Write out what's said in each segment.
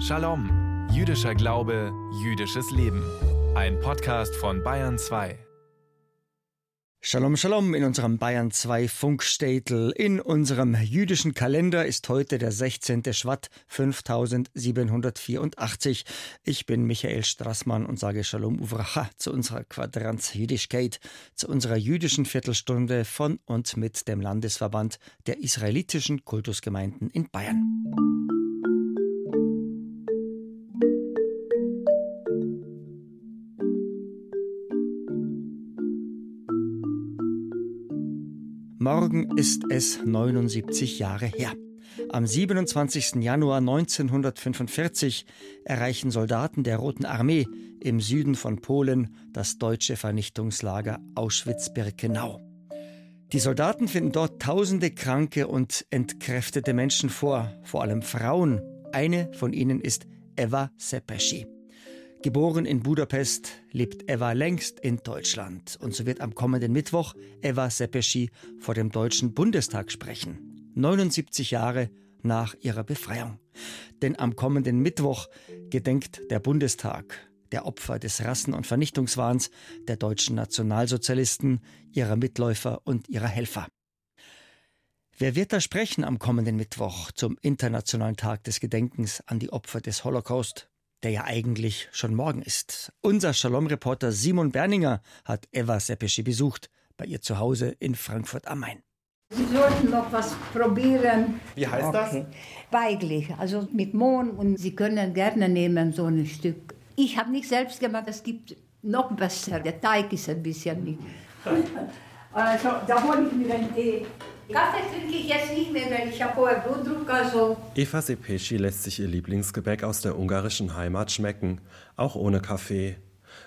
Shalom, jüdischer Glaube, jüdisches Leben. Ein Podcast von Bayern 2. Shalom, Shalom in unserem Bayern 2 Funkstätel. In unserem jüdischen Kalender ist heute der 16. Schwatt 5784. Ich bin Michael Strassmann und sage Shalom Uvracha zu unserer Quadranz Jüdischkeit, zu unserer jüdischen Viertelstunde von und mit dem Landesverband der israelitischen Kultusgemeinden in Bayern. Morgen ist es 79 Jahre her. Am 27. Januar 1945 erreichen Soldaten der Roten Armee im Süden von Polen das deutsche Vernichtungslager Auschwitz-Birkenau. Die Soldaten finden dort tausende kranke und entkräftete Menschen vor, vor allem Frauen. Eine von ihnen ist Eva Sepeschi. Geboren in Budapest, lebt Eva längst in Deutschland. Und so wird am kommenden Mittwoch Eva Sepeschi vor dem Deutschen Bundestag sprechen. 79 Jahre nach ihrer Befreiung. Denn am kommenden Mittwoch gedenkt der Bundestag der Opfer des Rassen- und Vernichtungswahns der deutschen Nationalsozialisten, ihrer Mitläufer und ihrer Helfer. Wer wird da sprechen am kommenden Mittwoch zum Internationalen Tag des Gedenkens an die Opfer des Holocaust? Der ja eigentlich schon morgen ist. Unser Shalom-Reporter Simon Berninger hat Eva Seppeschi besucht, bei ihr zu Hause in Frankfurt am Main. Sie sollten noch was probieren. Wie heißt okay. das? Weiglich, also mit Mohn und Sie können gerne nehmen so ein Stück. Ich habe nicht selbst gemacht, es gibt noch besser. Der Teig ist ein bisschen nicht. Also da hole ich mir einen Tee. Kaffee trinke ich jetzt nicht mehr, weil ich habe hohen Blutdruck. Also. Eva Sepeschi lässt sich ihr Lieblingsgebäck aus der ungarischen Heimat schmecken, auch ohne Kaffee.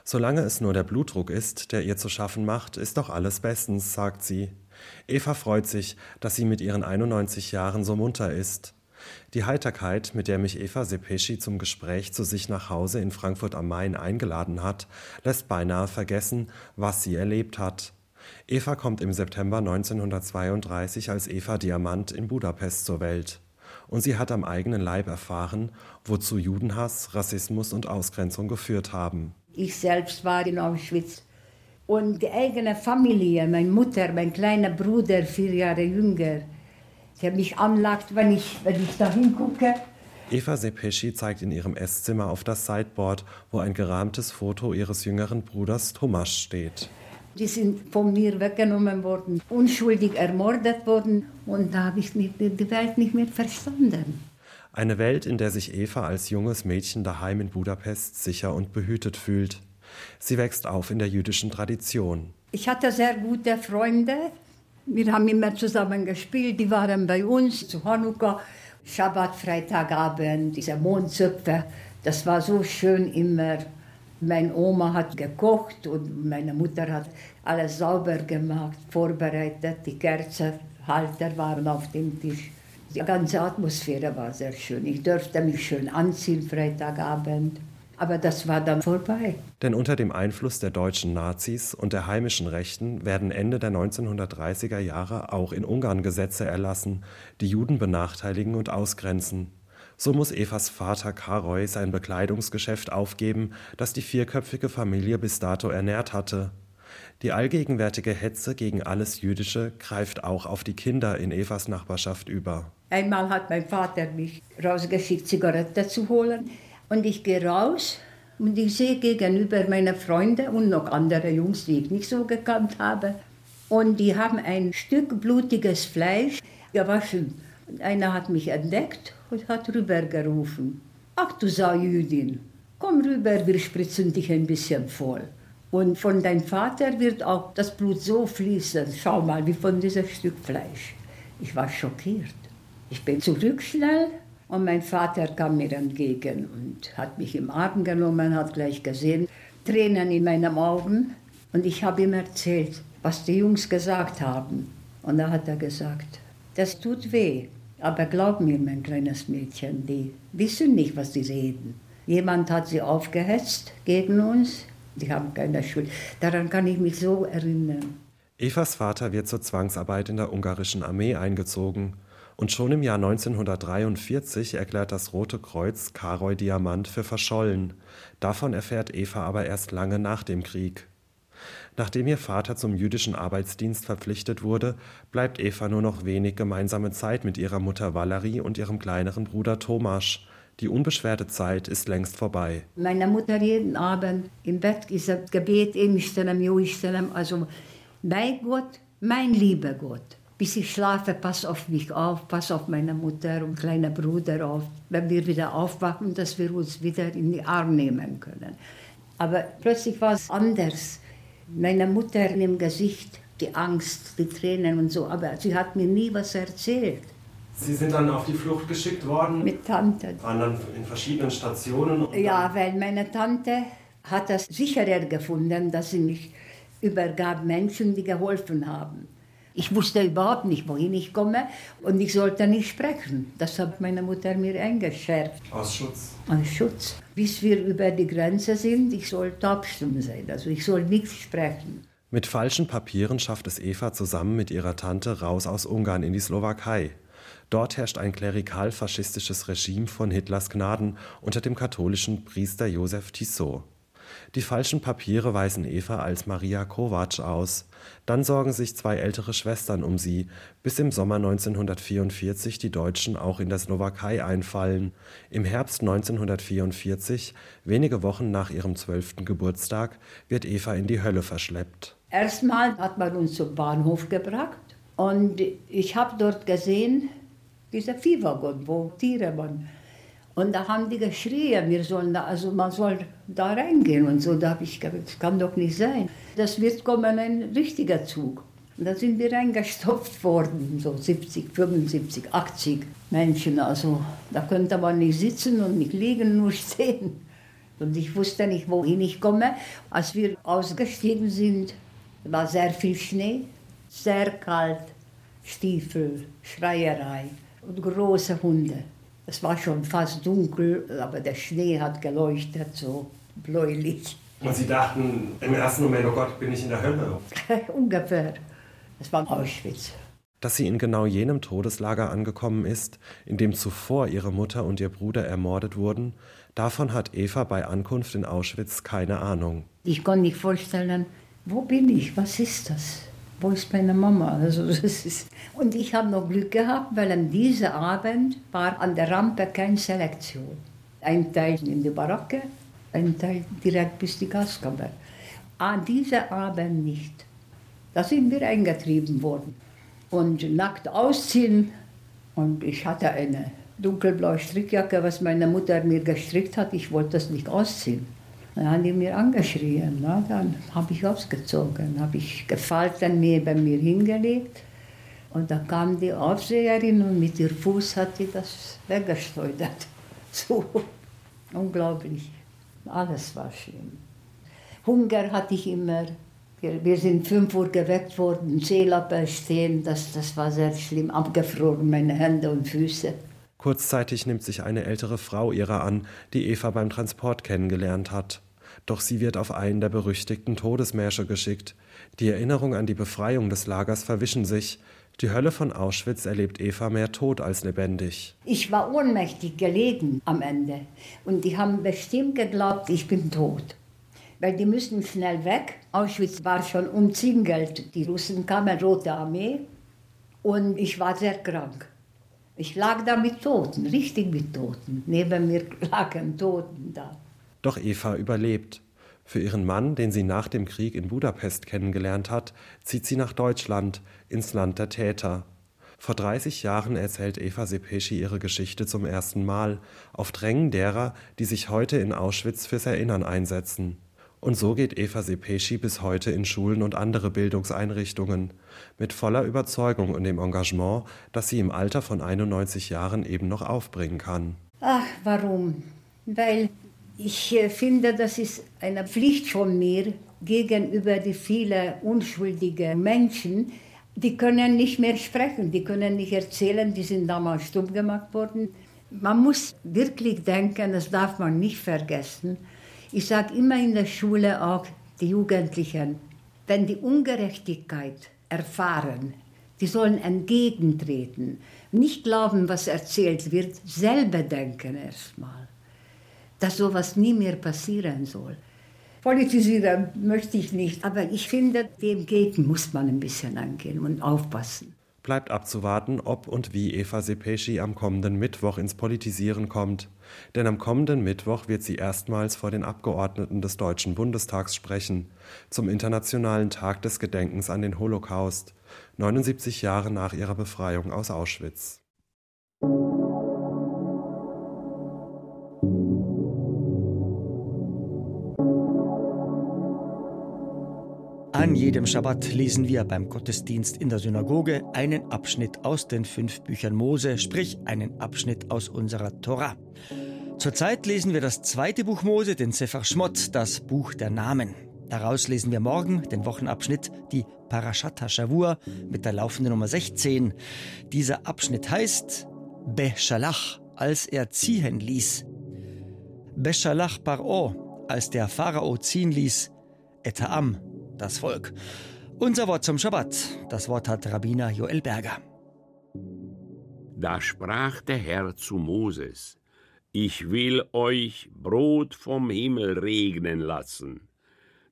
Solange es nur der Blutdruck ist, der ihr zu schaffen macht, ist doch alles bestens, sagt sie. Eva freut sich, dass sie mit ihren 91 Jahren so munter ist. Die Heiterkeit, mit der mich Eva Sepeschi zum Gespräch zu sich nach Hause in Frankfurt am Main eingeladen hat, lässt beinahe vergessen, was sie erlebt hat. Eva kommt im September 1932 als Eva Diamant in Budapest zur Welt. Und sie hat am eigenen Leib erfahren, wozu Judenhass, Rassismus und Ausgrenzung geführt haben. Ich selbst war in Auschwitz. Und die eigene Familie, meine Mutter, mein kleiner Bruder, vier Jahre jünger, der mich anlagt, wenn ich, wenn ich da hingucke. Eva Sepeschi zeigt in ihrem Esszimmer auf das Sideboard, wo ein gerahmtes Foto ihres jüngeren Bruders Thomas steht. Die sind von mir weggenommen worden, unschuldig ermordet worden und da habe ich die Welt nicht mehr verstanden. Eine Welt, in der sich Eva als junges Mädchen daheim in Budapest sicher und behütet fühlt. Sie wächst auf in der jüdischen Tradition. Ich hatte sehr gute Freunde. Wir haben immer zusammen gespielt. Die waren bei uns zu Hanukkah, Schabbat, Freitagabend, diese Mondzöpfe. Das war so schön immer. Meine Oma hat gekocht und meine Mutter hat alles sauber gemacht, vorbereitet. Die Kerzenhalter waren auf dem Tisch. Die ganze Atmosphäre war sehr schön. Ich durfte mich schön anziehen Freitagabend. Aber das war dann vorbei. Denn unter dem Einfluss der deutschen Nazis und der heimischen Rechten werden Ende der 1930er Jahre auch in Ungarn Gesetze erlassen, die Juden benachteiligen und ausgrenzen. So muss Evas Vater Karoy sein Bekleidungsgeschäft aufgeben, das die vierköpfige Familie bis dato ernährt hatte. Die allgegenwärtige Hetze gegen alles Jüdische greift auch auf die Kinder in Evas Nachbarschaft über. Einmal hat mein Vater mich rausgeschickt, Zigaretten zu holen. Und ich gehe raus und ich sehe gegenüber meine Freunde und noch andere Jungs, die ich nicht so gekannt habe. Und die haben ein Stück blutiges Fleisch gewaschen. Einer hat mich entdeckt und hat rübergerufen. Ach du Jüdin, komm rüber, wir spritzen dich ein bisschen voll. Und von deinem Vater wird auch das Blut so fließen. Schau mal, wie von diesem Stück Fleisch. Ich war schockiert. Ich bin zurück schnell und mein Vater kam mir entgegen und hat mich im Arm genommen, hat gleich gesehen, Tränen in meinen Augen. Und ich habe ihm erzählt, was die Jungs gesagt haben. Und da hat er gesagt, das tut weh. Aber glaub mir, mein kleines Mädchen, die wissen nicht, was sie reden. Jemand hat sie aufgehetzt gegen uns. Die haben keine Schuld. Daran kann ich mich so erinnern. Evas Vater wird zur Zwangsarbeit in der ungarischen Armee eingezogen. Und schon im Jahr 1943 erklärt das Rote Kreuz Karoy Diamant für verschollen. Davon erfährt Eva aber erst lange nach dem Krieg. Nachdem ihr Vater zum jüdischen Arbeitsdienst verpflichtet wurde, bleibt Eva nur noch wenig gemeinsame Zeit mit ihrer Mutter Valerie und ihrem kleineren Bruder Tomasz. Die unbeschwerte Zeit ist längst vorbei. Meine Mutter jeden Abend im Bett gesagt, Gebet, also mein Gott, mein lieber Gott, bis ich schlafe, pass auf mich auf, pass auf meine Mutter und kleiner Bruder auf, wenn wir wieder aufwachen, dass wir uns wieder in die Arme nehmen können. Aber plötzlich war es anders. Meine Mutter im Gesicht, die Angst, die Tränen und so, aber sie hat mir nie was erzählt. Sie sind dann auf die Flucht geschickt worden? Mit Tante. Waren dann in verschiedenen Stationen? Ja, weil meine Tante hat das sicherer gefunden, dass sie mich übergab Menschen, die geholfen haben. Ich wusste überhaupt nicht, wohin ich komme und ich sollte nicht sprechen. Das hat meine Mutter mir eingeschärft. Aus Schutz? Aus Schutz. Bis wir über die Grenze sind, ich soll taubstumm sein, also ich soll nichts sprechen. Mit falschen Papieren schafft es Eva zusammen mit ihrer Tante raus aus Ungarn in die Slowakei. Dort herrscht ein klerikal-faschistisches Regime von Hitlers Gnaden unter dem katholischen Priester Josef Tissot. Die falschen Papiere weisen Eva als Maria Kovac aus. Dann sorgen sich zwei ältere Schwestern um sie, bis im Sommer 1944 die Deutschen auch in der Slowakei einfallen. Im Herbst 1944, wenige Wochen nach ihrem zwölften Geburtstag, wird Eva in die Hölle verschleppt. Erstmal hat man uns zum Bahnhof gebracht und ich habe dort gesehen, dieser Viehwaggon, wo Tiere waren. Und da haben die geschrien, wir sollen da, also man soll da reingehen und so. Da habe ich gedacht, das kann doch nicht sein. Das wird kommen ein richtiger Zug. Und da sind wir reingestopft worden, so 70, 75, 80 Menschen. Also da könnte man nicht sitzen und nicht liegen, nur stehen. Und ich wusste nicht, wohin ich komme. Als wir ausgestiegen sind, war sehr viel Schnee, sehr kalt, Stiefel, Schreierei und große Hunde. Es war schon fast dunkel, aber der Schnee hat geleuchtet, so bläulich. Und Sie dachten im ersten Moment, oh Gott, bin ich in der Hölle? Ungefähr. Es war Auschwitz. Dass sie in genau jenem Todeslager angekommen ist, in dem zuvor ihre Mutter und ihr Bruder ermordet wurden, davon hat Eva bei Ankunft in Auschwitz keine Ahnung. Ich konnte nicht vorstellen, wo bin ich, was ist das? Wo ist meine Mama? Also das ist und ich habe noch Glück gehabt, weil an diesem Abend war an der Rampe keine Selektion. Ein Teil in die Baracke, ein Teil direkt bis die Gaskammer. An diesem Abend nicht. Da sind wir eingetrieben worden. Und nackt ausziehen. Und ich hatte eine dunkelblaue Strickjacke, was meine Mutter mir gestrickt hat. Ich wollte das nicht ausziehen. Dann haben die mir angeschrien. Ne? Dann habe ich ausgezogen, habe ich gefalten neben mir hingelegt. Und dann kam die Aufseherin und mit ihrem Fuß hat sie das weggesteuert. So unglaublich. Alles war schlimm. Hunger hatte ich immer. Wir sind 5 Uhr geweckt worden, Seelappe stehen, das, das war sehr schlimm, abgefroren, meine Hände und Füße. Kurzzeitig nimmt sich eine ältere Frau ihrer an, die Eva beim Transport kennengelernt hat doch sie wird auf einen der berüchtigten Todesmärsche geschickt. Die Erinnerung an die Befreiung des Lagers verwischen sich. Die Hölle von Auschwitz erlebt Eva mehr tot als lebendig. Ich war ohnmächtig gelegen am Ende. Und die haben bestimmt geglaubt, ich bin tot. Weil die müssen schnell weg. Auschwitz war schon umzingelt. Die Russen kamen, Rote Armee. Und ich war sehr krank. Ich lag da mit Toten, richtig mit Toten. Neben mir lagen Toten da. Doch Eva überlebt. Für ihren Mann, den sie nach dem Krieg in Budapest kennengelernt hat, zieht sie nach Deutschland, ins Land der Täter. Vor 30 Jahren erzählt Eva Sepeschi ihre Geschichte zum ersten Mal, auf Drängen derer, die sich heute in Auschwitz fürs Erinnern einsetzen. Und so geht Eva Sepeschi bis heute in Schulen und andere Bildungseinrichtungen, mit voller Überzeugung und dem Engagement, das sie im Alter von 91 Jahren eben noch aufbringen kann. Ach, warum? Weil ich äh, finde, das ist eine Pflicht von mir gegenüber die vielen unschuldigen Menschen. Die können nicht mehr sprechen, die können nicht erzählen, die sind damals stumm gemacht worden. Man muss wirklich denken, das darf man nicht vergessen. Ich sage immer in der Schule auch die Jugendlichen, wenn die Ungerechtigkeit erfahren, Die sollen entgegentreten, nicht glauben, was erzählt wird, selber denken erstmal, dass sowas nie mehr passieren soll. Politisieren möchte ich nicht, aber ich finde, dem Gegen muss man ein bisschen angehen und aufpassen. Bleibt abzuwarten, ob und wie Eva Sepeschi am kommenden Mittwoch ins Politisieren kommt. Denn am kommenden Mittwoch wird sie erstmals vor den Abgeordneten des Deutschen Bundestags sprechen, zum Internationalen Tag des Gedenkens an den Holocaust, 79 Jahre nach ihrer Befreiung aus Auschwitz. An jedem Schabbat lesen wir beim Gottesdienst in der Synagoge einen Abschnitt aus den fünf Büchern Mose, sprich einen Abschnitt aus unserer Tora. Zurzeit lesen wir das zweite Buch Mose, den Sefer Shmot, das Buch der Namen. Daraus lesen wir morgen den Wochenabschnitt, die Parashat HaShavua mit der laufenden Nummer 16. Dieser Abschnitt heißt Beshalach, als er ziehen ließ. Beshalach Paro, als der Pharao ziehen ließ, Etaam, das Volk. Unser Wort zum Schabbat. Das Wort hat Rabbiner Joel Berger. Da sprach der Herr zu Moses: Ich will euch Brot vom Himmel regnen lassen.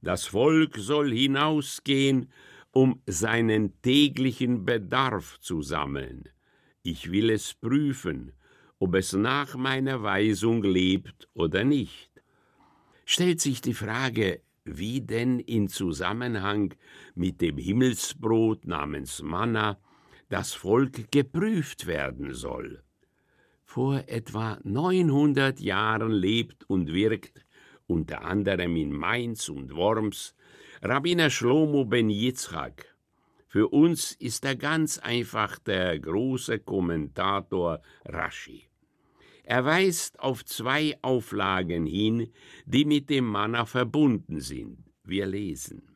Das Volk soll hinausgehen, um seinen täglichen Bedarf zu sammeln. Ich will es prüfen, ob es nach meiner Weisung lebt oder nicht. Stellt sich die Frage, wie denn in Zusammenhang mit dem Himmelsbrot namens Manna das Volk geprüft werden soll. Vor etwa 900 Jahren lebt und wirkt, unter anderem in Mainz und Worms, Rabbiner Shlomo ben Yitzchak. Für uns ist er ganz einfach der große Kommentator Rashi. Er weist auf zwei Auflagen hin, die mit dem Manna verbunden sind. Wir lesen.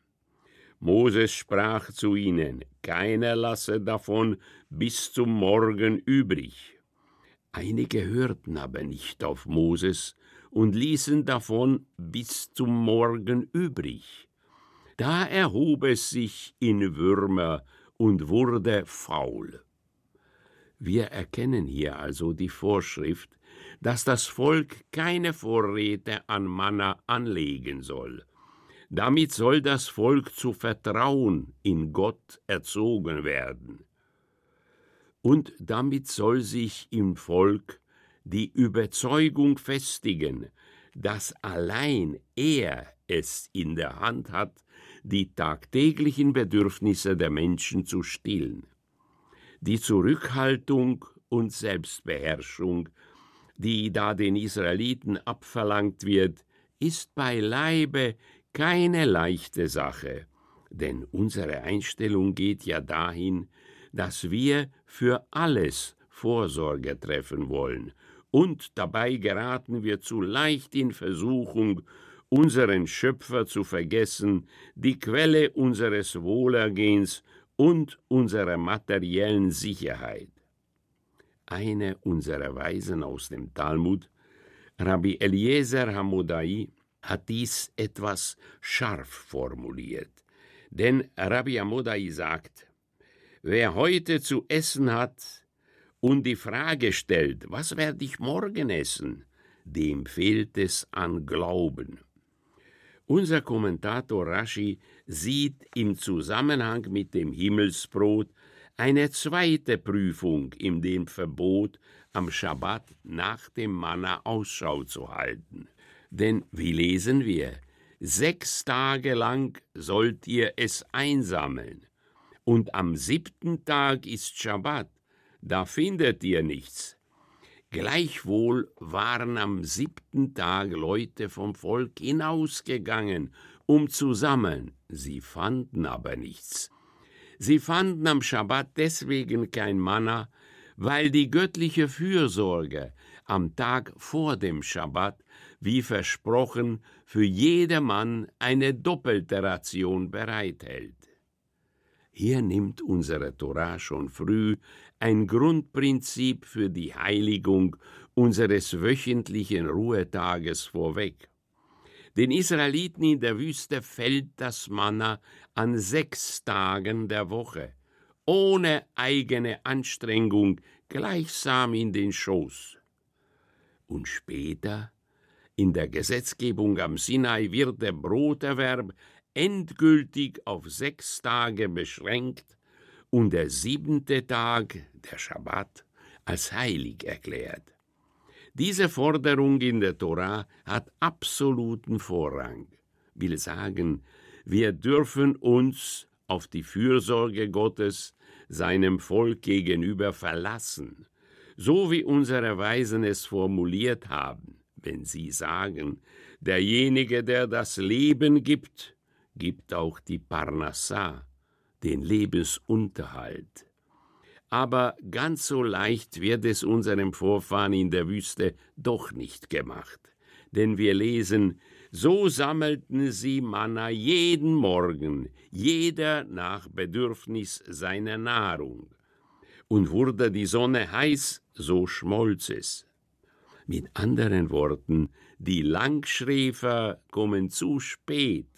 Moses sprach zu ihnen, keiner lasse davon bis zum Morgen übrig. Einige hörten aber nicht auf Moses und ließen davon bis zum Morgen übrig. Da erhob es sich in Würmer und wurde faul. Wir erkennen hier also die Vorschrift, dass das Volk keine Vorräte an Manna anlegen soll. Damit soll das Volk zu Vertrauen in Gott erzogen werden. Und damit soll sich im Volk die Überzeugung festigen, dass allein er es in der Hand hat, die tagtäglichen Bedürfnisse der Menschen zu stillen. Die Zurückhaltung und Selbstbeherrschung die da den Israeliten abverlangt wird, ist beileibe keine leichte Sache, denn unsere Einstellung geht ja dahin, dass wir für alles Vorsorge treffen wollen, und dabei geraten wir zu leicht in Versuchung, unseren Schöpfer zu vergessen, die Quelle unseres Wohlergehens und unserer materiellen Sicherheit eine unserer Weisen aus dem Talmud, Rabbi Eliezer Hamodai, hat dies etwas scharf formuliert. Denn Rabbi Hamodai sagt, wer heute zu essen hat und die Frage stellt, was werde ich morgen essen, dem fehlt es an Glauben. Unser Kommentator Rashi sieht im Zusammenhang mit dem Himmelsbrot eine zweite Prüfung in dem Verbot, am Schabbat nach dem Manna Ausschau zu halten. Denn wie lesen wir, sechs Tage lang sollt ihr es einsammeln, und am siebten Tag ist Schabbat, da findet ihr nichts. Gleichwohl waren am siebten Tag Leute vom Volk hinausgegangen, um zu sammeln, sie fanden aber nichts. Sie fanden am Schabbat deswegen kein Manna, weil die göttliche Fürsorge am Tag vor dem Schabbat, wie versprochen, für jedermann eine doppelte Ration bereithält. Hier nimmt unsere Torah schon früh ein Grundprinzip für die Heiligung unseres wöchentlichen Ruhetages vorweg. Den Israeliten in der Wüste fällt das Manna an sechs Tagen der Woche, ohne eigene Anstrengung gleichsam in den Schoß. Und später, in der Gesetzgebung am Sinai, wird der Broterwerb endgültig auf sechs Tage beschränkt und der siebente Tag, der Schabbat, als heilig erklärt. Diese Forderung in der Tora hat absoluten Vorrang, will sagen, wir dürfen uns auf die Fürsorge Gottes seinem Volk gegenüber verlassen, so wie unsere Weisen es formuliert haben, wenn sie sagen, derjenige, der das Leben gibt, gibt auch die Parnassah, den Lebensunterhalt. Aber ganz so leicht wird es unserem Vorfahren in der Wüste doch nicht gemacht. Denn wir lesen, so sammelten sie Manna jeden Morgen, jeder nach Bedürfnis seiner Nahrung. Und wurde die Sonne heiß, so schmolz es. Mit anderen Worten, die Langschläfer kommen zu spät.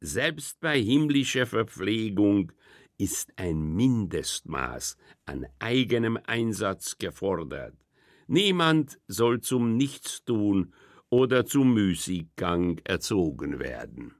Selbst bei himmlischer Verpflegung ist ein Mindestmaß an eigenem Einsatz gefordert. Niemand soll zum Nichtstun oder zum Müßiggang erzogen werden.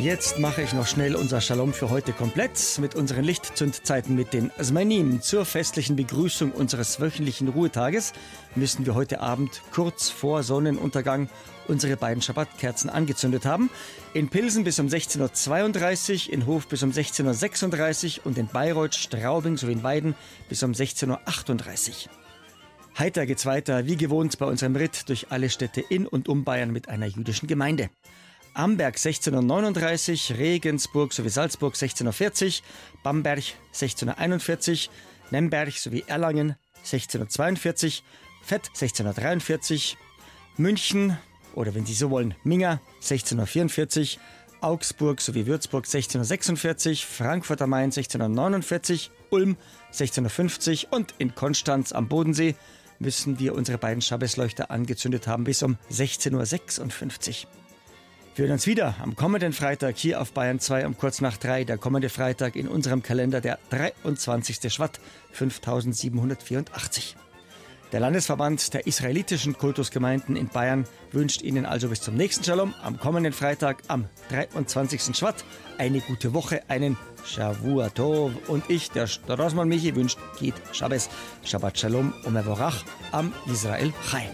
Jetzt mache ich noch schnell unser Shalom für heute komplett mit unseren Lichtzündzeiten mit den Asmanim. Zur festlichen Begrüßung unseres wöchentlichen Ruhetages müssen wir heute Abend kurz vor Sonnenuntergang unsere beiden Schabbatkerzen angezündet haben. In Pilsen bis um 16.32 Uhr, in Hof bis um 16.36 Uhr und in Bayreuth, Straubing sowie in Weiden bis um 16.38 Uhr. Heiter geht's weiter, wie gewohnt, bei unserem Ritt durch alle Städte in und um Bayern mit einer jüdischen Gemeinde. Amberg 1639, Regensburg sowie Salzburg 1640, Bamberg 1641, Nemberg sowie Erlangen 1642, Fett 1643, München oder wenn Sie so wollen, Minga 1644, Augsburg sowie Würzburg 1646, Frankfurt am Main 1649, Ulm 1650 und in Konstanz am Bodensee müssen wir unsere beiden Schabbesleuchter angezündet haben bis um 16.56 Uhr. Wir hören uns wieder am kommenden Freitag hier auf Bayern 2 um kurz nach 3, der kommende Freitag in unserem Kalender der 23. Schwatt 5784. Der Landesverband der israelitischen Kultusgemeinden in Bayern wünscht Ihnen also bis zum nächsten Shalom am kommenden Freitag am 23. Schwatt eine gute Woche, einen Shavua Tov und ich, der Strosmann Michi, wünscht Git Shabbos, Shabbat Shalom und Mevorach am Israel Chai.